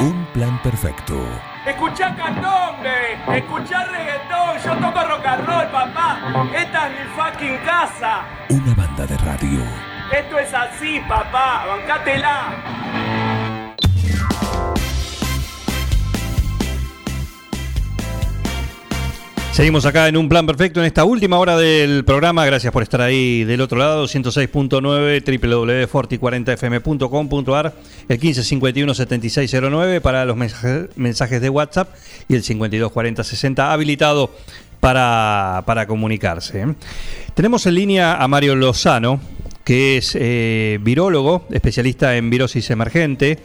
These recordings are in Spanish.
Un plan perfecto. Escuchá candombe, escuchá reggaetón, yo toco rock and roll, papá. Esta es mi fucking casa. Una banda de radio. Esto es así, papá, bancátela. Seguimos acá en un plan perfecto en esta última hora del programa. Gracias por estar ahí del otro lado. 106.9 www.forti40fm.com.ar el 1551-7609 para los mensajes, de WhatsApp y el 524060 habilitado para, para comunicarse. ¿eh? Tenemos en línea a Mario Lozano, que es eh, virólogo, especialista en virosis emergente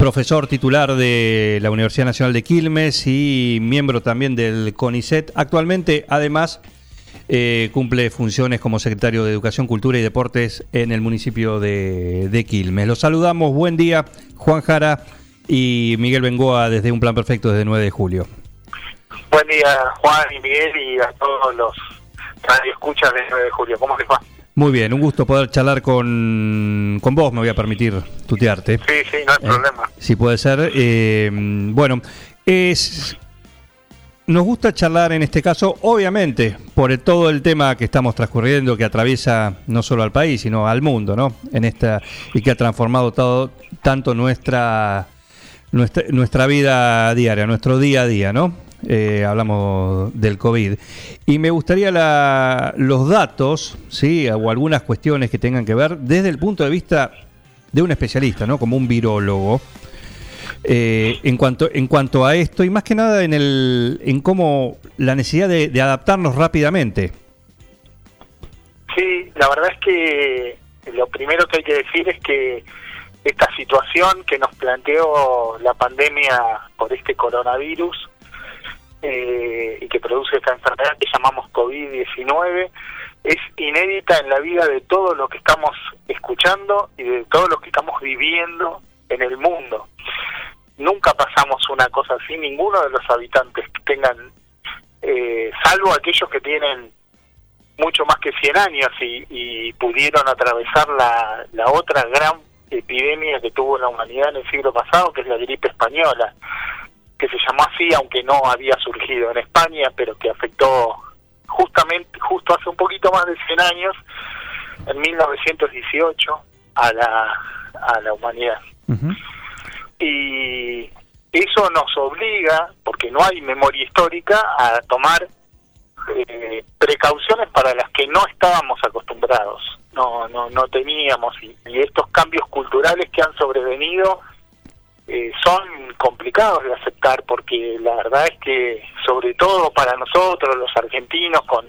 profesor titular de la Universidad Nacional de Quilmes y miembro también del CONICET. Actualmente, además, eh, cumple funciones como secretario de Educación, Cultura y Deportes en el municipio de, Quilmes. Los saludamos, buen día, Juan Jara y Miguel Bengoa desde Un Plan Perfecto desde 9 de julio. Buen día, Juan y Miguel y a todos los radioescuchas de 9 de julio. ¿Cómo les va? Muy bien, un gusto poder charlar con, con vos, me voy a permitir tutearte. Sí, sí, no hay eh, problema. Si puede ser. Eh, bueno, es, nos gusta charlar en este caso, obviamente, por todo el tema que estamos transcurriendo, que atraviesa no solo al país, sino al mundo, ¿no? En esta, y que ha transformado todo, tanto nuestra, nuestra, nuestra vida diaria, nuestro día a día, ¿no? Eh, hablamos del COVID. Y me gustaría los datos, ¿sí? o algunas cuestiones que tengan que ver desde el punto de vista de un especialista, ¿no? como un virólogo. Eh, en cuanto en cuanto a esto y más que nada en el en cómo la necesidad de, adaptarnos rápidamente sí la verdad es que lo primero que hay que decir es que esta situación que nos planteó la pandemia por este coronavirus eh, y que produce esta enfermedad que llamamos COVID-19 es inédita en la vida de todo lo que estamos escuchando y de todo lo que estamos viviendo en el mundo. Nunca pasamos una cosa así, ninguno de los habitantes que tengan, eh, salvo aquellos que tienen mucho más que 100 años y, y pudieron atravesar la, la otra gran epidemia que tuvo la humanidad en el siglo pasado, que es la gripe española que se llamó así, aunque no había surgido en España, pero que afectó justamente, justo hace un poquito más de 100 años, en 1918, a la, a la humanidad. Y eso nos obliga, porque no hay memoria histórica, a tomar eh, precauciones para las que no estábamos acostumbrados, no, no, no teníamos, y estos cambios culturales que han sobrevenido eh, son complicados de aceptar porque la verdad es que sobre todo para nosotros los argentinos con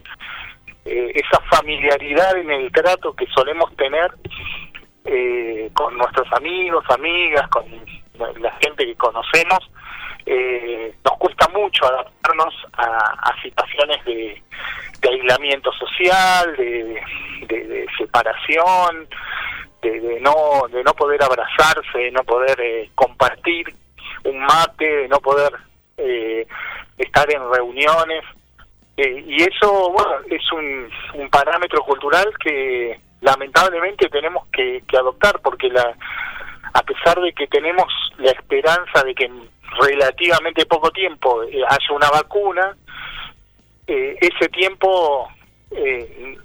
eh, esa familiaridad en el trato que solemos tener eh, con nuestros amigos, amigas, con la gente que conocemos, nos cuesta mucho adaptarnos a, situaciones de, aislamiento social, de, de separación, de, no de no poder abrazarse, de no poder eh, compartir un mate, de no poder eh, estar en reuniones. Eh, y eso, bueno, es un, un parámetro cultural que lamentablemente tenemos que, que adoptar porque la a pesar de que tenemos la esperanza de que en relativamente poco tiempo haya una vacuna, ese tiempo eh,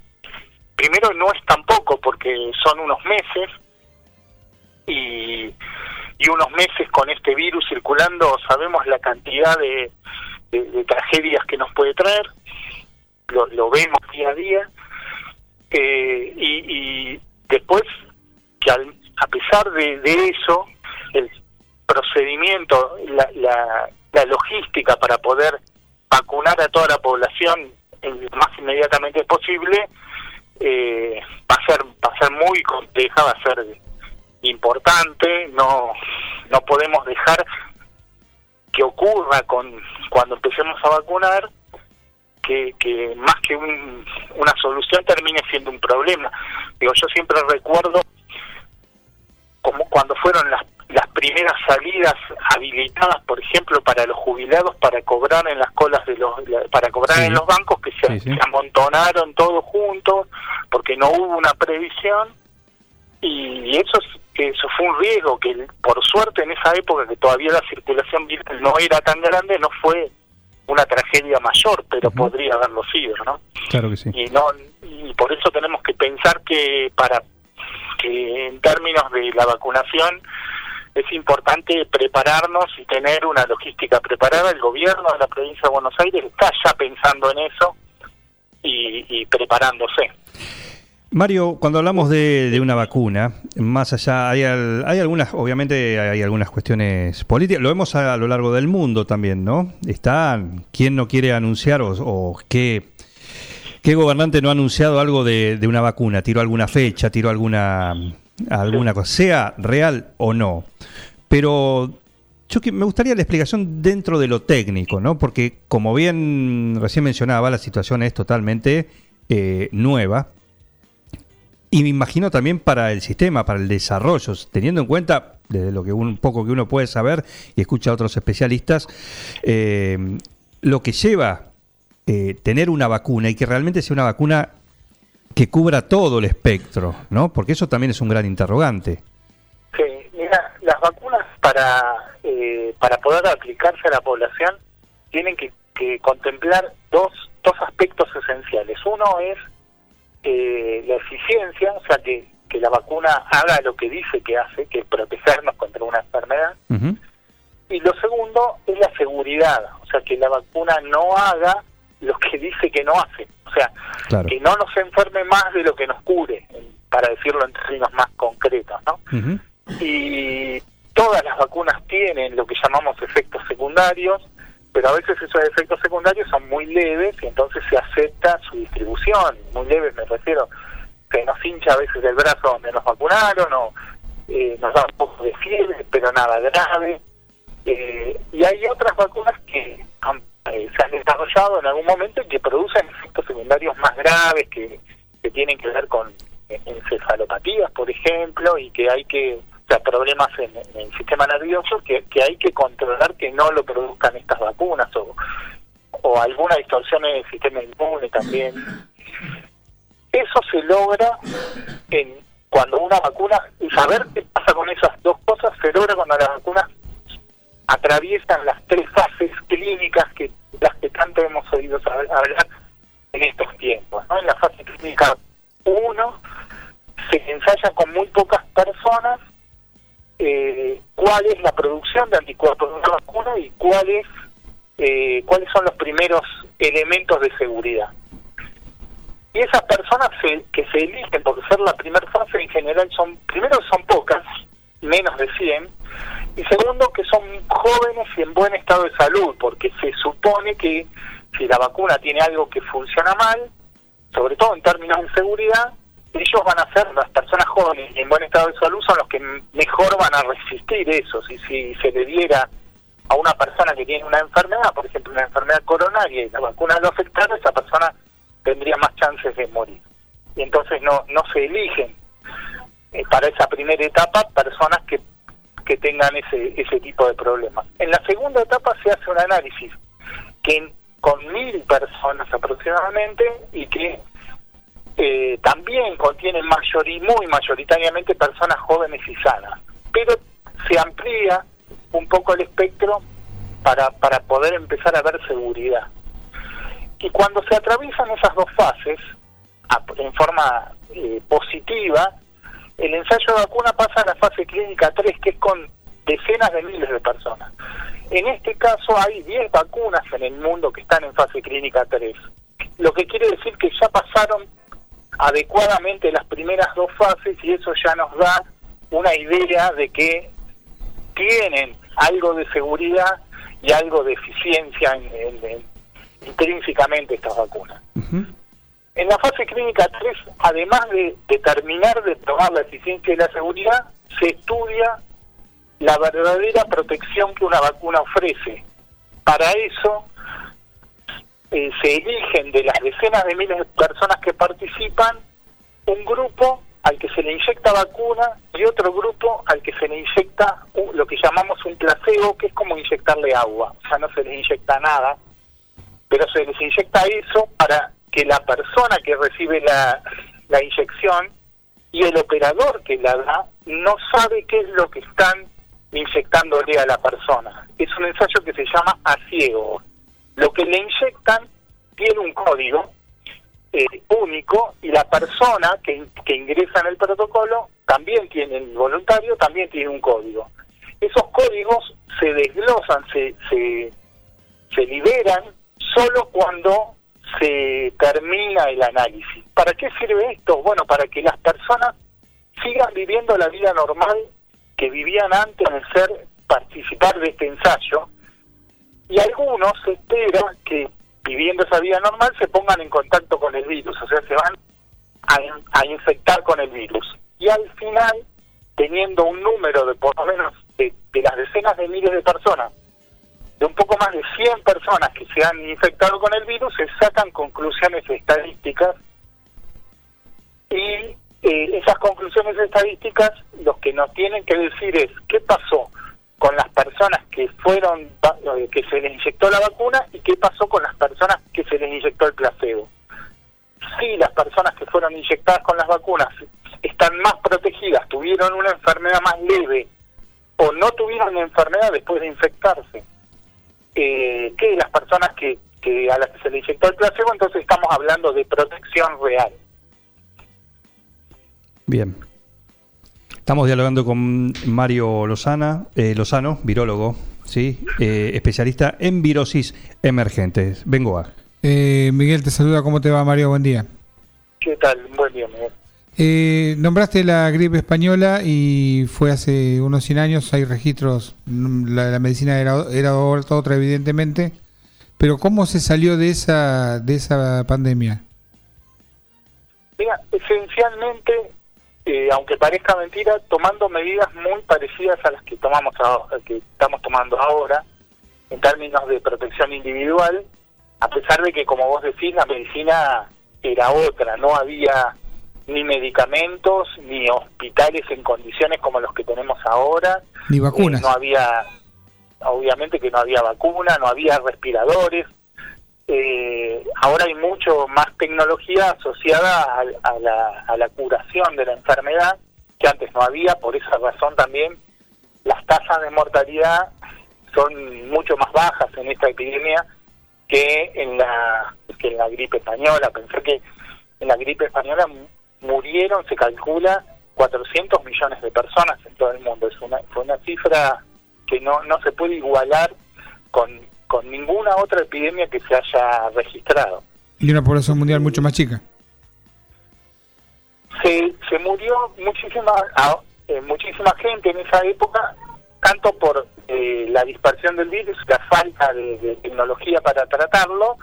primero no es tampoco porque son unos meses y, y unos meses con este virus circulando sabemos la cantidad de, tragedias que nos puede traer, lo, vemos día a día eh, y, después que a pesar de, eso el procedimiento, la, la, la logística para poder vacunar a toda la población lo más inmediatamente posible, eh, va a ser va a ser muy compleja, va a ser importante, no no podemos dejar que ocurra con cuando empecemos a vacunar que, que más que una solución termine siendo un problema. Digo, yo siempre recuerdo como cuando fueron las las primeras salidas habilitadas, por ejemplo, para los jubilados para cobrar en las colas de los para cobrar en los bancos que se, amontonaron todos juntos porque no hubo una previsión y eso eso fue un riesgo que por suerte en esa época que todavía la circulación viral no era tan grande no fue una tragedia mayor pero podría haberlo sido no claro que sí. Y no y por eso tenemos que pensar que para que en términos de la vacunación es importante prepararnos y tener una logística preparada el gobierno de la provincia de Buenos Aires está ya pensando en eso y, preparándose Mario, cuando hablamos de, una vacuna, más allá, hay, al, hay algunas, obviamente hay algunas cuestiones políticas, lo vemos a, lo largo del mundo también, ¿no? Está, ¿quién no quiere anunciar o, o qué, qué, gobernante no ha anunciado algo de, de, una vacuna? Tiró alguna fecha, tiró alguna, alguna cosa, sea real o no. Pero yo me gustaría la explicación dentro de lo técnico, ¿no? Porque como bien recién mencionaba, la situación es totalmente eh, nueva y me imagino también para el sistema, para el desarrollo, teniendo en cuenta, desde lo que un poco que uno puede saber y escucha a otros especialistas, eh, lo que lleva eh, tener una vacuna y que realmente sea una vacuna que cubra todo el espectro, ¿no? Porque eso también es un gran interrogante. Sí, mira, las vacunas para, eh, para poder aplicarse a la población tienen que, que contemplar dos, dos aspectos esenciales. Uno es eh, la eficiencia, o sea, que, que la vacuna haga lo que dice que hace, que es protegernos contra una enfermedad. Uh -huh. Y lo segundo es la seguridad, o sea, que la vacuna no haga lo que dice que no hace, o sea, claro. que no nos enferme más de lo que nos cure, para decirlo en términos más concretos, ¿no? Uh -huh. Y todas las vacunas tienen lo que llamamos efectos secundarios, pero a veces esos efectos secundarios son muy leves y entonces se acepta su distribución. Muy leves me refiero, que nos hincha a veces el brazo donde nos vacunaron o eh, nos da un poco de fiebre, pero nada grave. Eh, y hay otras vacunas que han, eh, se han desarrollado en algún momento y que producen efectos secundarios más graves que, que tienen que ver con encefalopatías, por ejemplo, y que hay que o sea, problemas en, en, el sistema nervioso que, que hay que controlar que no lo produzcan estas vacunas o, o alguna distorsión en el sistema inmune también. Eso se logra en cuando una vacuna, saber qué pasa con esas dos cosas, se logra cuando las vacunas atraviesan las tres fases cuál es la producción de anticuerpos de una vacuna y cuál es, eh, cuáles son los primeros elementos de seguridad. Y esas personas se, que se eligen por ser la primera fase en general son, primero son pocas, menos de 100, y segundo que son jóvenes y en buen estado de salud, porque se supone que si la vacuna tiene algo que funciona mal, sobre todo en términos de seguridad, ellos van a ser, las personas jóvenes en buen estado de salud son los que mejor van a resistir eso. Si, si se le diera a una persona que tiene una enfermedad, por ejemplo una enfermedad coronaria, y la vacuna lo afectara, esa persona tendría más chances de morir. Y entonces no, no se eligen eh, para esa primera etapa personas que, que tengan ese, ese tipo de problemas. En la segunda etapa se hace un análisis que con mil personas aproximadamente y que eh, también contienen mayor y muy mayoritariamente personas jóvenes y sanas, pero se amplía un poco el espectro para, para poder empezar a ver seguridad. Y cuando se atraviesan esas dos fases en forma eh, positiva, el ensayo de vacuna pasa a la fase clínica 3, que es con decenas de miles de personas. En este caso hay 10 vacunas en el mundo que están en fase clínica 3, lo que quiere decir que ya pasaron adecuadamente las primeras dos fases y eso ya nos da una idea de que tienen algo de seguridad y algo de eficiencia en, en, en, intrínsecamente estas vacunas. Uh -huh. En la fase clínica 3, además de, de terminar de probar la eficiencia y la seguridad, se estudia la verdadera protección que una vacuna ofrece. Para eso eh, se eligen de las decenas de miles de personas que participan un grupo al que se le inyecta vacuna y otro grupo al que se le inyecta lo que llamamos un placebo, que es como inyectarle agua. O sea, no se les inyecta nada, pero se les inyecta eso para que la persona que recibe la, inyección y el operador que la da no sabe qué es lo que están inyectándole a la persona. Es un ensayo que se llama a ciego. Lo que le inyectan tiene un código eh, único y la persona que, que ingresa en el protocolo también tiene, el voluntario también tiene un código. Esos códigos se desglosan, se, se, se liberan solo cuando se termina el análisis. ¿Para qué sirve esto? Bueno, para que las personas sigan viviendo la vida normal que vivían antes de ser participar de este ensayo y algunos se espera que viviendo esa vida normal se pongan en contacto con el virus, o sea, se van a, a infectar con el virus. Y al final, teniendo un número de por lo menos de, las decenas de miles de personas, de un poco más de 100 personas que se han infectado con el virus, se sacan conclusiones estadísticas y eh, esas conclusiones estadísticas lo que nos tienen que decir es qué pasó con las personas que fueron que se les inyectó la vacuna y qué pasó con las personas que se les inyectó el placebo. Si las personas que fueron inyectadas con las vacunas están más protegidas, tuvieron una enfermedad más leve o no tuvieron una enfermedad después de infectarse, eh, que las personas que, que a las que se les inyectó el placebo, entonces estamos hablando de protección real. Bien. Estamos dialogando con Mario Lozana, eh, Lozano, virólogo, ¿sí? Eh, especialista en virosis emergentes. Vengo a. Eh, Miguel te saluda, ¿cómo te va Mario? Buen día. ¿Qué tal? Buen día, Miguel. Eh, nombraste la gripe española y fue hace unos 100 años, hay registros, mm, la, la medicina era, era otra evidentemente, pero ¿cómo se salió de esa, de esa pandemia? Mira, esencialmente, eh, aunque parezca mentira, tomando medidas muy parecidas a las que tomamos ahora, que estamos tomando ahora, en términos de protección individual, a pesar de que, como vos decís, la medicina era otra, no había ni medicamentos, ni hospitales en condiciones como los que tenemos ahora. Ni vacunas. Eh, no había, obviamente que no había vacuna, no había respiradores. Eh, ahora hay mucho más tecnología asociada a, a la, a la curación de la enfermedad que antes no había, por esa razón también las tasas de mortalidad son mucho más bajas en esta epidemia que en la que en la gripe española. Pensé que en la gripe española murieron, se calcula, 400 millones de personas en todo el mundo. Es una, fue una cifra que no, no se puede igualar con, con ninguna otra epidemia que se haya registrado. Y una población mundial mucho más chica. Se, se murió muchísima, eh, muchísima gente en esa época, tanto por eh, la dispersión del virus, la falta de, de tecnología para tratarlo,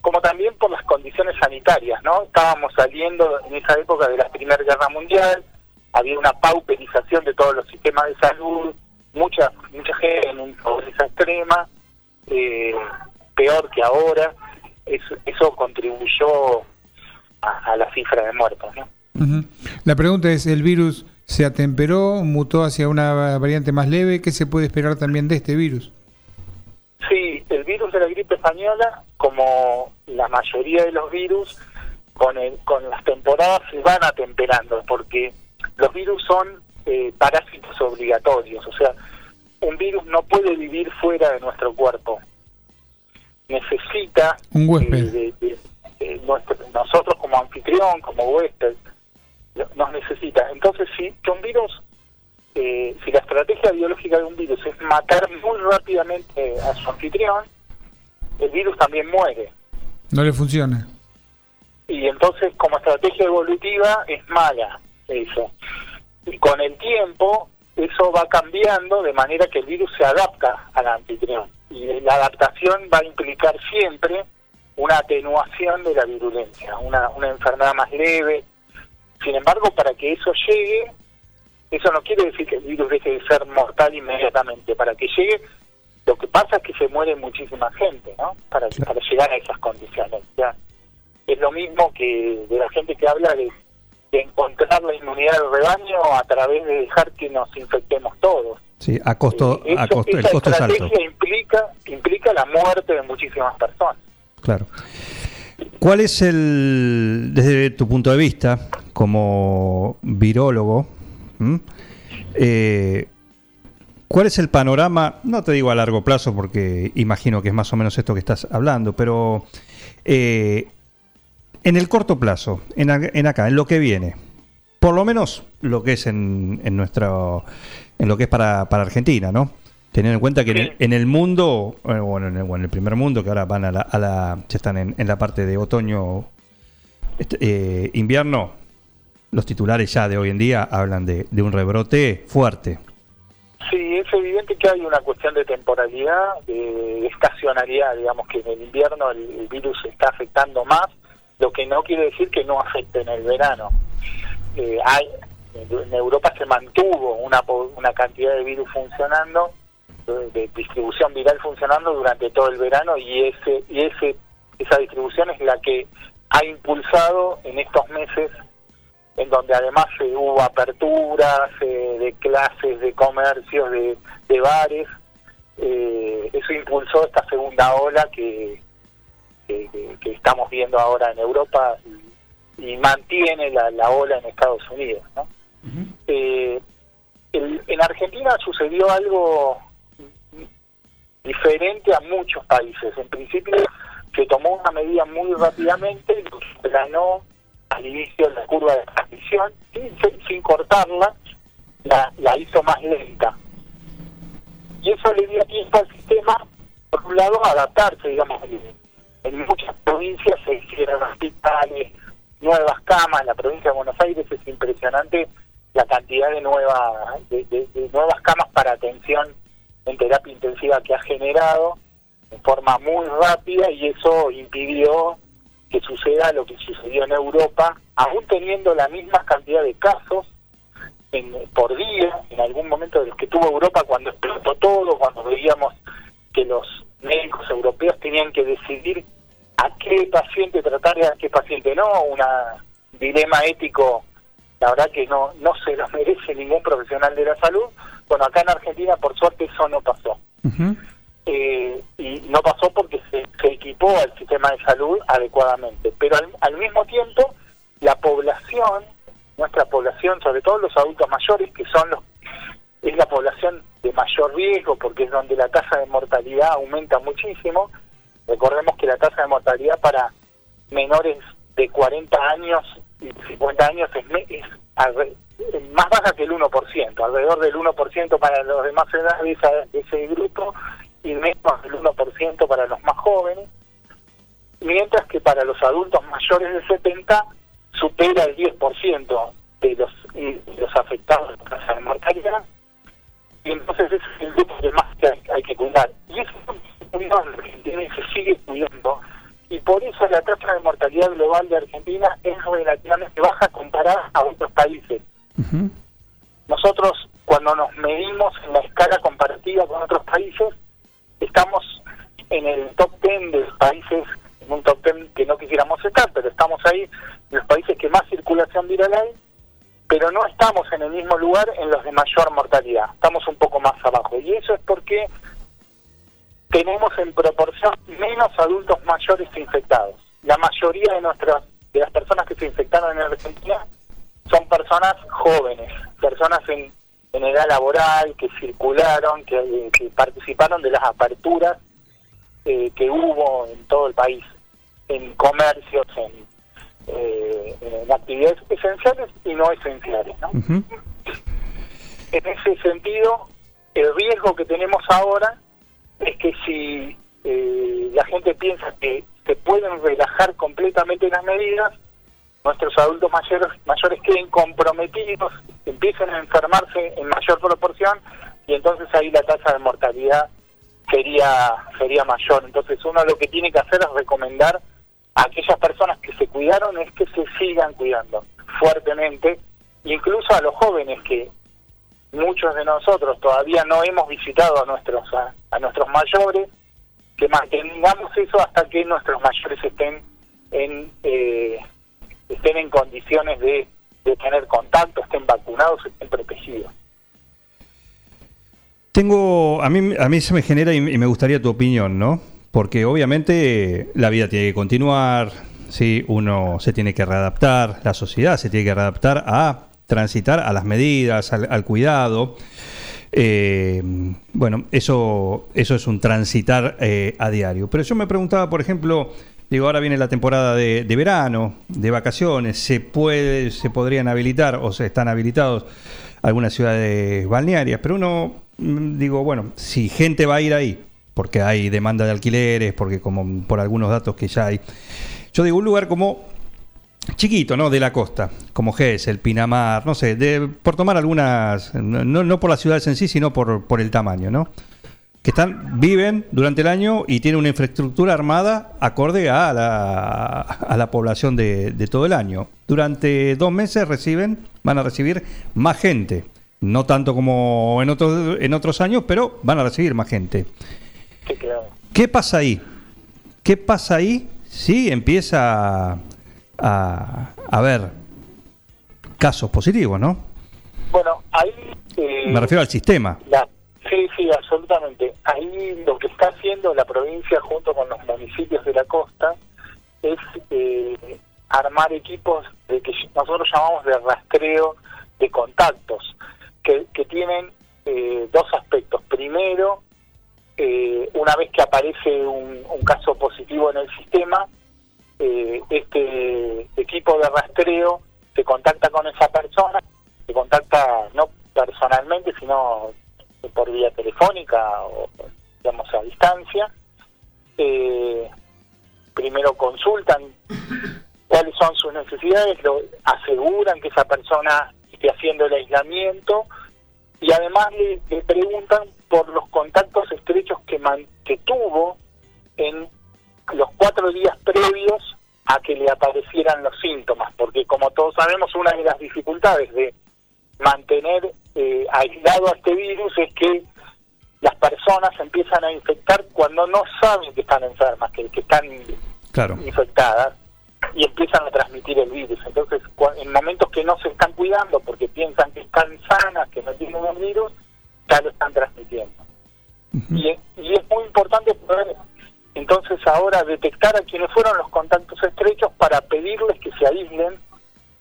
como también por las condiciones sanitarias, ¿no? Estábamos saliendo en esa época de la Primera Guerra Mundial, había una pauperización de todos los sistemas de salud, mucha mucha gente en una pobreza extrema, eh, peor que ahora, eso, eso contribuyó a, a, la cifra de muertos, ¿no? Uh -huh. La pregunta es, ¿el virus se atemperó, mutó hacia una variante más leve? ¿Qué se puede esperar también de este virus? Sí, el virus de la gripe española, como la mayoría de los virus, con, el, con las temporadas se van atemperando, porque los virus son eh, parásitos obligatorios, o sea, un virus no puede vivir fuera de nuestro cuerpo. Necesita un huésped. Eh, de, de, de, nuestro, nosotros como anfitrión, como huésped, nos necesita. Entonces, si que un virus eh, si la estrategia biológica de un virus es matar muy rápidamente a su anfitrión, el virus también muere. No le funciona. Y entonces, como estrategia evolutiva, es mala eso. Y con el tiempo, eso va cambiando de manera que el virus se adapta al anfitrión. Y la adaptación va a implicar siempre una atenuación de la virulencia, una, una enfermedad más leve. Sin embargo, para que eso llegue, eso no quiere decir que el virus deje de ser mortal inmediatamente. Para que llegue, lo que pasa es que se muere muchísima gente, ¿no? Para, para llegar a esas condiciones. Ya es lo mismo que de la gente que habla de, de encontrar la inmunidad del rebaño a través de dejar que nos infectemos todos. Sí, a costo, eh, eso, a costo, el costo es alto. implica implica la muerte de muchísimas personas. Claro. ¿Cuál es el, desde tu punto de vista, como virólogo, eh, cuál es el panorama, no te digo a largo plazo porque imagino que es más o menos esto que estás hablando, pero eh, en el corto plazo, en, en acá, en lo que viene, por lo menos lo que es en, en nuestro, en lo que es para, para Argentina, ¿no? Teniendo en cuenta que en el, en el mundo, eh, bueno, en el, bueno, en el primer mundo, que ahora van a la, a la ya están en, la parte de otoño, este, eh, invierno, los titulares ya de hoy en día hablan de, un rebrote fuerte. Sí, es evidente que hay una cuestión de temporalidad, de estacionalidad, digamos que en el invierno el virus está afectando más, lo que no quiere decir que no afecte en el verano. Eh, hay, en Europa se mantuvo una, una cantidad de virus funcionando, de, de distribución viral funcionando durante todo el verano y ese y ese esa distribución es la que ha impulsado en estos meses en donde además eh, hubo aperturas eh, de clases, de comercios, de, de bares. Eh, eso impulsó esta segunda ola que, que, que- que estamos viendo ahora en Europa y, y mantiene la, la ola en Estados Unidos. ¿no? Eh, el- en Argentina sucedió algo diferente a muchos países. En principio se tomó una medida muy rápidamente, planó al inicio de la curva de transmisión, sin, sin cortarla, la, la hizo más lenta. Y eso le dio tiempo al sistema, por un lado, a adaptarse, digamos, en, en muchas provincias se hicieron hospitales, nuevas camas, la provincia de Buenos Aires es impresionante la cantidad de, nueva, de nuevas camas para atención en terapia intensiva que ha generado en forma muy rápida y eso impidió que suceda lo que sucedió en Europa, aún teniendo la misma cantidad de casos en, por día, en algún momento de los que tuvo Europa cuando explotó todo, cuando veíamos que los médicos europeos tenían que decidir a qué paciente tratar y a qué paciente no, un dilema ético, la verdad que no, no se lo merece ningún profesional de la salud. Bueno, acá en Argentina por suerte eso no pasó. Eh, y no pasó porque se, se equipó al sistema de salud adecuadamente. Pero al, al mismo tiempo, la población, nuestra población, sobre todo los adultos mayores, que son los es la población de mayor riesgo porque es donde la tasa de mortalidad aumenta muchísimo. Recordemos que la tasa de mortalidad para menores de 40 años y 50 años es, es es más baja que el 1%, alrededor del 1% para los demás edades de, ese grupo y menos del 1% para los más jóvenes, mientras que para los adultos mayores de 70 supera el 10% de los, de los afectados por de mortalidad y entonces ese es el grupo que más hay, hay que cuidar. Y eso se cuidó en Argentina y se sigue cuidando. Y por eso la tasa de mortalidad global de Argentina es relativamente baja comparada a otros países. Nosotros, cuando nos medimos en la escala comparativa con otros países, estamos en el top 10 de los países, en un top 10 que no quisiéramos estar, pero estamos ahí, en los países que más circulación viral hay, pero no estamos en el mismo lugar en los de mayor mortalidad, estamos un poco más abajo. Y eso es porque tenemos en proporción menos adultos mayores infectados. La mayoría de nuestras de las personas que se infectaron en Argentina son personas jóvenes, personas en, en edad laboral, que circularon, que, que participaron de las aperturas eh, que hubo en todo el país, en comercios, en, eh, en actividades esenciales y no esenciales. ¿no? En ese sentido, el riesgo que tenemos ahora es que si eh, la gente piensa que se pueden relajar completamente las medidas, nuestros adultos mayores, mayores queden comprometidos, empiecen a enfermarse en mayor proporción y entonces ahí la tasa de mortalidad sería sería mayor. Entonces uno lo que tiene que hacer es recomendar a aquellas personas que se cuidaron es que se sigan cuidando fuertemente, incluso a los jóvenes que muchos de nosotros todavía no hemos visitado a nuestros a, a nuestros mayores, que mantengamos eso hasta que nuestros mayores estén en eh, estén en condiciones de, de tener contacto, estén vacunados, estén protegidos. Tengo, a mí, a mí se me genera y me gustaría tu opinión, ¿no? Porque obviamente la vida tiene que continuar, ¿sí? uno se tiene que readaptar, la sociedad se tiene que readaptar a transitar a las medidas, al cuidado. Eh, bueno, eso, eso es un transitar eh, a diario. Pero yo me preguntaba, por ejemplo, digo, ahora viene la temporada de, de verano, de vacaciones, ¿se puede, se podrían habilitar o se están habilitados algunas ciudades balnearias? Pero uno, mm, digo, bueno, si gente va a ir ahí, porque hay demanda de alquileres, porque como por algunos datos que ya hay. Yo digo, un lugar como chiquito, ¿no? De la costa, como el Pinamar, no sé, de, por tomar algunas, no, no por las ciudades en sí, sino por, por el tamaño, ¿no? Que están, viven durante el año y tienen una infraestructura armada acorde a la, a la población de, de todo el año. Durante dos meses reciben, van a recibir más gente. No tanto como en otros, en otros años, pero van a recibir más gente. Sí, claro. ¿Qué pasa ahí? ¿Qué pasa ahí si empieza a, a ver casos positivos, no? Bueno, ahí... eh, Me refiero al sistema. La- sí, sí, absolutamente. Ahí lo que está haciendo la provincia junto con los municipios de la costa es eh, armar equipos de que nosotros llamamos de rastreo de contactos, que, que tienen eh, dos aspectos. Primero, eh, una vez que aparece un, un caso positivo en el sistema, eh, este equipo de rastreo se contacta con esa persona, se contacta no personalmente, sino por vía telefónica o digamos a distancia. Eh, primero consultan cuáles son sus necesidades, lo aseguran que esa persona esté haciendo el aislamiento y además le, le preguntan por los contactos estrechos que, man- que tuvo en los cuatro días previos a que le aparecieran los síntomas, porque como todos sabemos, una de las dificultades de mantener eh, aislado a este virus es que las personas empiezan a infectar cuando no saben que están enfermas, que, que están Claro. infectadas y empiezan a transmitir el virus. Entonces, en momentos que no se están cuidando porque piensan que están sanas, que no tienen el virus, ya lo están transmitiendo. y, es- y es muy importante poder entonces ahora detectar a quienes fueron los contactos estrechos para pedirles que se aíslen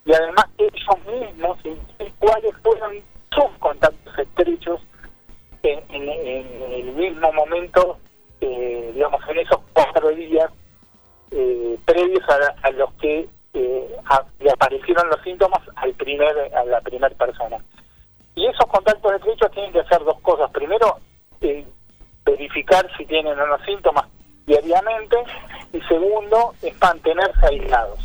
y además ellos mismos indiquen cuáles fueron sus contactos estrechos en, en- el mismo momento, eh, digamos, en esos cuatro días eh, previos a, a los que eh, le aparecieron los síntomas al primer a la primera persona. Y esos contactos estrechos tienen que hacer dos cosas. Primero, eh, verificar si tienen o no síntomas diariamente. Y segundo, es mantenerse aislados.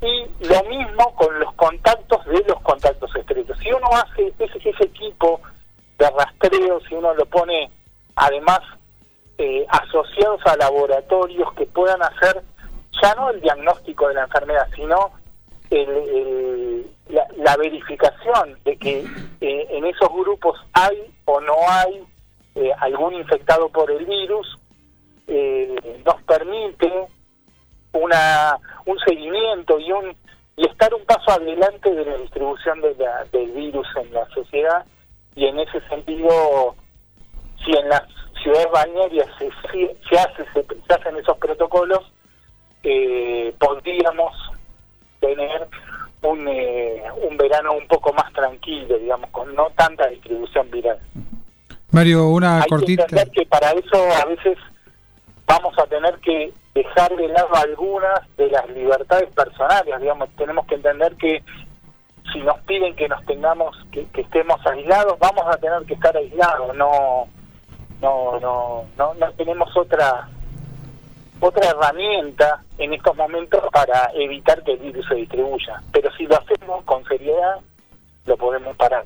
Y lo mismo con los contactos de los contactos estrechos. Si uno hace ese, ese equipo de rastreo, si uno lo pone además eh, asociados a laboratorios que puedan hacer ya no el diagnóstico de la enfermedad, sino el- la, la verificación de que eh, en esos grupos hay o no hay eh, algún infectado por el virus, eh, nos permite una un seguimiento y un y estar un paso adelante de la distribución de la- del virus en la sociedad y en ese sentido si en las ciudades balnearias se, se, hace se, se hacen esos protocolos eh, podríamos tener un, eh, un verano un poco más tranquilo digamos con no tanta distribución viral Mario, una hay cortita. que entender que para eso a veces vamos a tener que dejar de lado algunas de las libertades personales, digamos, tenemos que entender que si nos piden que nos tengamos, que, que estemos aislados, vamos a tener que estar aislados, no, no, no, no, no tenemos otra otra herramienta en estos momentos para evitar que el virus se distribuya, pero si lo hacemos con seriedad, lo podemos parar.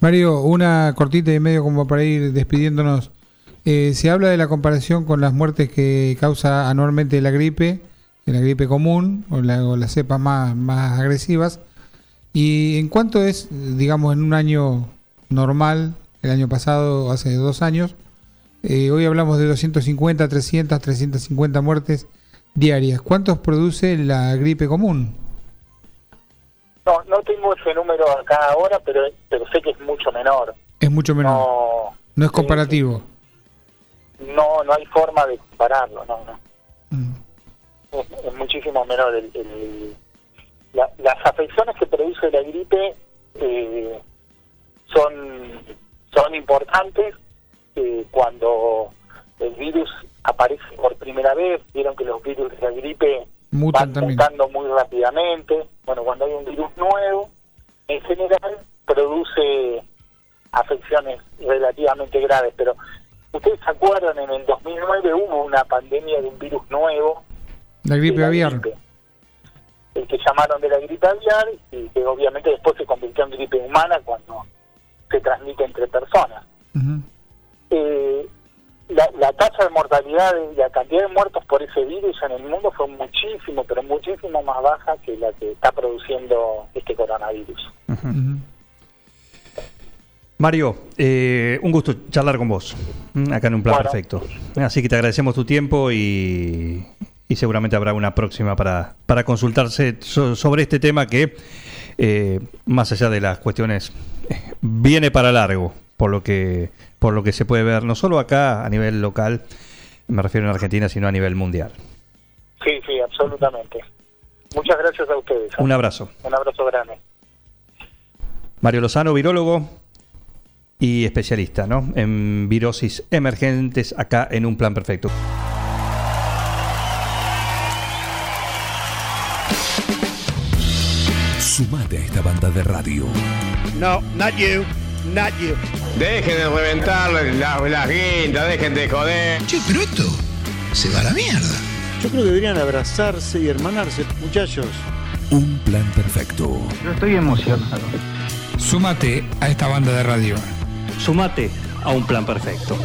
Mario, una cortita y medio como para ir despidiéndonos. Eh, se habla de la comparación con las muertes que causa anualmente la gripe, la gripe común o, la, o las cepas más, más agresivas. ¿Y en cuánto es, digamos, en un año normal, el año pasado, hace dos años? eh, hoy hablamos de 250, 300, 350 muertes diarias. ¿Cuántos produce la gripe común? No, no tengo ese número acá ahora, pero, pero sé que es mucho menor. Es mucho menor. No, No es comparativo. No, no hay forma de compararlo, no, no. Mm. es, es muchísimo menor. El, el- la- las afecciones que produce la gripe eh, son, son importantes eh, cuando el virus aparece por primera vez. Vieron que los virus de la gripe Mutan van también. mutando muy rápidamente. Bueno, cuando hay un virus nuevo, en general produce afecciones relativamente graves, pero ustedes se acuerdan, en el 2009 hubo una pandemia de un virus nuevo, La gripe la aviar. gripe, el que llamaron de la gripe aviar y que obviamente después se convirtió en gripe humana cuando se transmite entre personas. Eh, la, la tasa de mortalidad y la cantidad de muertos por ese virus en el mundo fue muchísimo, pero muchísimo más baja que la que está produciendo este coronavirus. Ujú. Mario, eh, un gusto charlar con vos, mm, acá en un plan Bueno. perfecto. Así que te agradecemos tu tiempo y, y seguramente habrá una próxima para, para consultarse so- sobre este tema que, eh, más allá de las cuestiones, eh, viene para largo, por lo que por lo que se puede ver, no solo acá a nivel local, me refiero en Argentina, sino a nivel mundial. Sí, sí, absolutamente. Muchas gracias a ustedes. ¿eh? Un abrazo. Un abrazo grande. Mario Lozano, virólogo y especialista ¿no? en virosis emergentes acá en un plan perfecto. Sumate a esta banda de radio. No, not you, not you. Dejen de reventar las las guindas, dejen de joder. Che, pero esto se va a la mierda. Yo creo que deberían abrazarse y hermanarse, muchachos. Un plan perfecto. Súmate a esta banda de radio. Sumate a un plan perfecto.